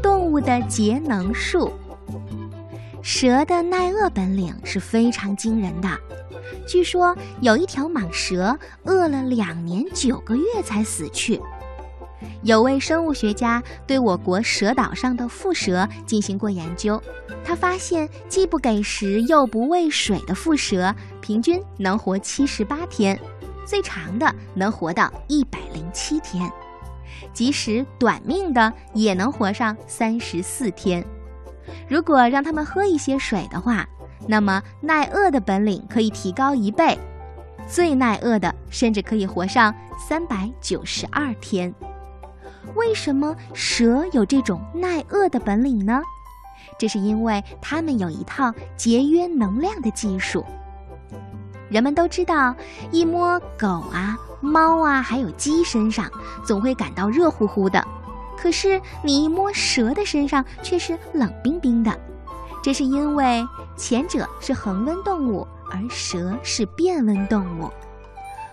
动物的节能术。蛇的耐饿本领是非常惊人的。据说有一条蟒蛇饿了两年九个月才死去。有位生物学家对我国蛇岛上的蝮蛇进行过研究，他发现既不给食又不喂水的蝮蛇平均能活七十八天，最长的能活到一百零七天，即使短命的也能活上三十四天。如果让它们喝一些水的话，那么耐饿的本领可以提高一倍，最耐饿的甚至可以活上三百九十二天。为什么蛇有这种耐饿的本领呢？这是因为它们有一套节约能量的技术。人们都知道，一摸狗啊、猫啊，还有鸡身上，总会感到热乎乎的。可是你一摸蛇的身上却是冷冰冰的，这是因为前者是恒温动物，而蛇是变温动物。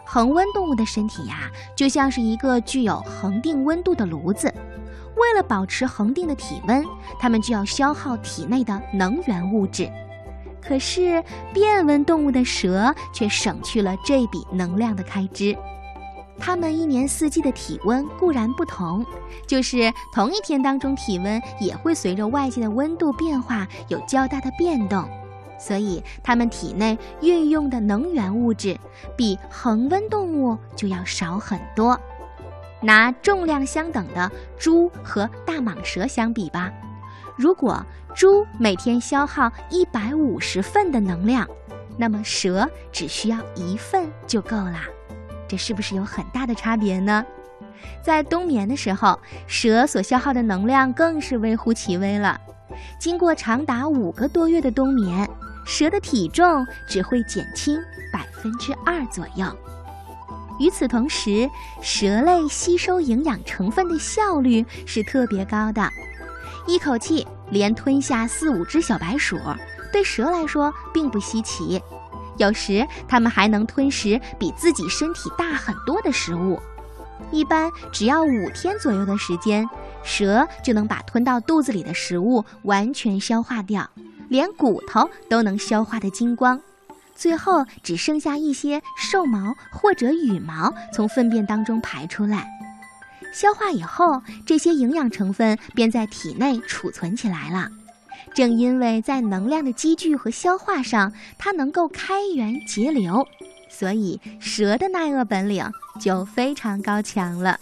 恒温动物的身体呀，就像是一个具有恒定温度的炉子，为了保持恒定的体温，它们就要消耗体内的能源物质。可是变温动物的蛇却省去了这笔能量的开支。它们一年四季的体温固然不同，就是同一天当中，体温也会随着外界的温度变化有较大的变动，所以它们体内运用的能源物质比恒温动物就要少很多。拿重量相等的猪和大蟒蛇相比吧，如果猪每天消耗一百五十份的能量，那么蛇只需要一份就够了。这是不是有很大的差别呢？在冬眠的时候，蛇所消耗的能量更是微乎其微了。经过长达五个多月的冬眠，蛇的体重只会减轻百分之二左右。与此同时，蛇类吸收营养成分的效率是特别高的，一口气连吞下四五只小白鼠，对蛇来说并不稀奇。有时，它们还能吞食比自己身体大很多的食物。一般只要五天左右的时间，蛇就能把吞到肚子里的食物完全消化掉，连骨头都能消化得精光。最后只剩下一些兽毛或者羽毛从粪便当中排出来。消化以后，这些营养成分便在体内储存起来了。正因为在能量的积聚和消化上，它能够开源节流，所以蛇的耐饿本领就非常高强了。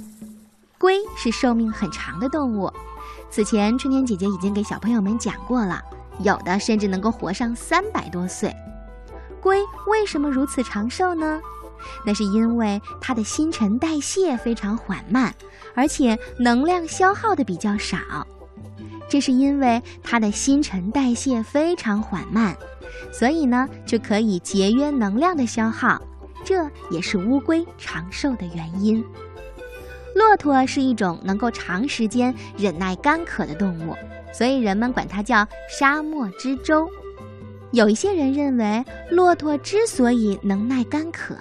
龟是寿命很长的动物，此前春天姐姐已经给小朋友们讲过了，有的甚至能够活上三百多岁。龟为什么如此长寿呢？那是因为它的新陈代谢非常缓慢，而且能量消耗的比较少。这是因为它的新陈代谢非常缓慢，所以呢就可以节约能量的消耗，这也是乌龟长寿的原因。骆驼是一种能够长时间忍耐干渴的动物，所以人们管它叫沙漠之舟。有一些人认为，骆驼之所以能耐干渴，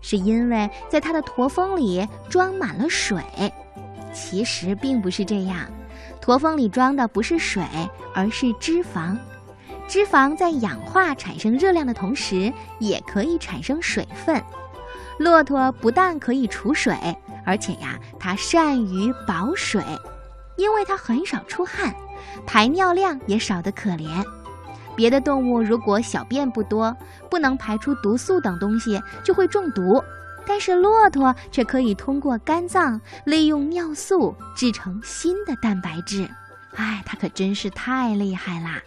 是因为在它的驼峰里装满了水，其实并不是这样。驼峰里装的不是水，而是脂肪。脂肪在氧化产生热量的同时，也可以产生水分。骆驼不但可以储水，而且呀，它善于保水，因为它很少出汗，排尿量也少得可怜。别的动物如果小便不多，不能排出毒素等东西，就会中毒。但是骆驼却可以通过肝脏利用尿素制成新的蛋白质，哎，它可真是太厉害啦！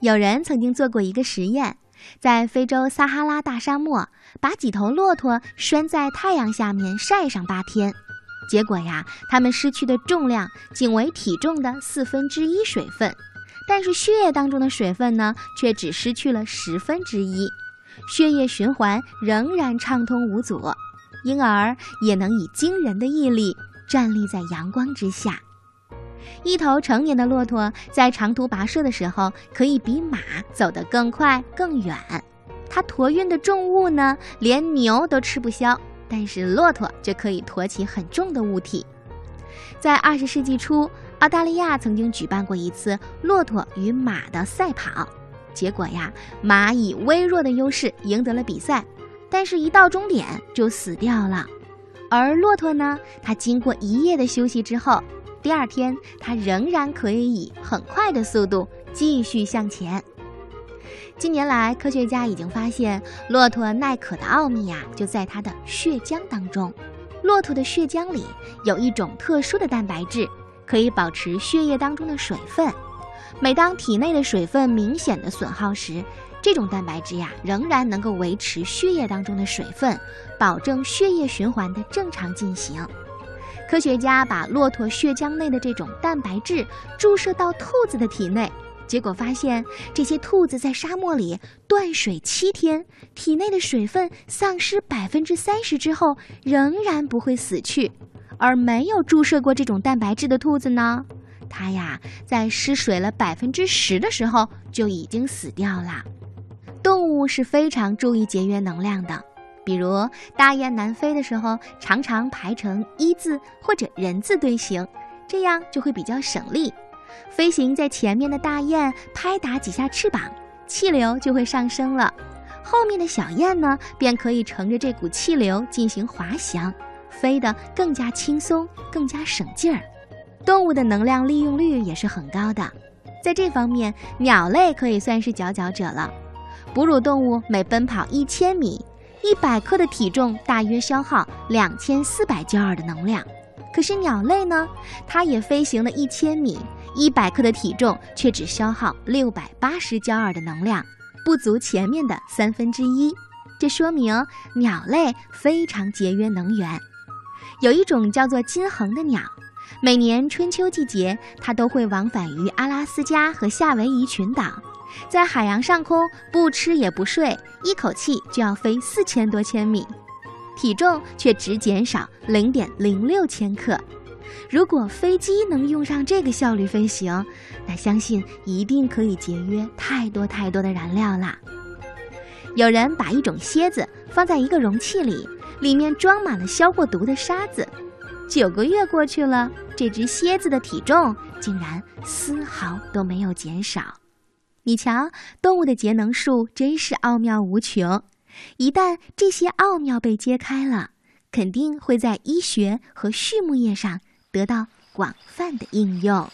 有人曾经做过一个实验，在非洲撒哈拉大沙漠，把几头骆驼拴在太阳下面晒上八天，结果呀，它们失去的重量仅为体重的四分之一水分，但是血液当中的水分呢，却只失去了十分之一。血液循环仍然畅通无阻，因而也能以惊人的毅力站立在阳光之下。一头成年的骆驼在长途跋涉的时候，可以比马走得更快更远。它驮运的重物呢，连牛都吃不消，但是骆驼却可以驮起很重的物体。在二十世纪初，澳大利亚曾经举办过一次骆驼与马的赛跑，结果呀，马以微弱的优势赢得了比赛，但是，一到终点就死掉了。而骆驼呢，它经过一夜的休息之后，第二天它仍然可以以很快的速度继续向前。近年来，科学家已经发现骆驼耐渴的奥秘呀，就在它的血浆当中。骆驼的血浆里有一种特殊的蛋白质。可以保持血液当中的水分。每当体内的水分明显的损耗时，这种蛋白质呀仍然能够维持血液当中的水分，保证血液循环的正常进行。科学家把骆驼血浆内的这种蛋白质注射到兔子的体内，结果发现这些兔子在沙漠里断水七天，体内的水分丧失百分之三十之后，仍然不会死去。而没有注射过这种蛋白质的兔子呢，它呀在失水了百分之十的时候就已经死掉了。动物是非常注意节约能量的，比如大雁南飞的时候，常常排成一字或者人字队形，这样就会比较省力。飞行在前面的大雁拍打几下翅膀，气流就会上升了，后面的小雁呢便可以乘着这股气流进行滑翔。飞得更加轻松，更加省劲儿。动物的能量利用率也是很高的，在这方面，鸟类可以算是佼佼者了。哺乳动物每奔跑一千米，一百克的体重大约消耗两千四百焦耳的能量。可是鸟类呢，它也飞行了一千米，一百克的体重却只消耗六百八十焦耳的能量，不足前面的三分之一。这说明鸟类非常节约能源。有一种叫做金衡的鸟，每年春秋季节，它都会往返于阿拉斯加和夏威夷群岛，在海洋上空不吃也不睡，一口气就要飞四千多千米，体重却只减少零点零六千克。如果飞机能用上这个效率飞行，那相信一定可以节约太多太多的燃料啦。有人把一种蝎子放在一个容器里。里面装满了消过毒的沙子，九个月过去了，这只蝎子的体重竟然丝毫都没有减少。你瞧，动物的节能术真是奥妙无穷。一旦这些奥妙被揭开了，肯定会在医学和畜牧业上得到广泛的应用。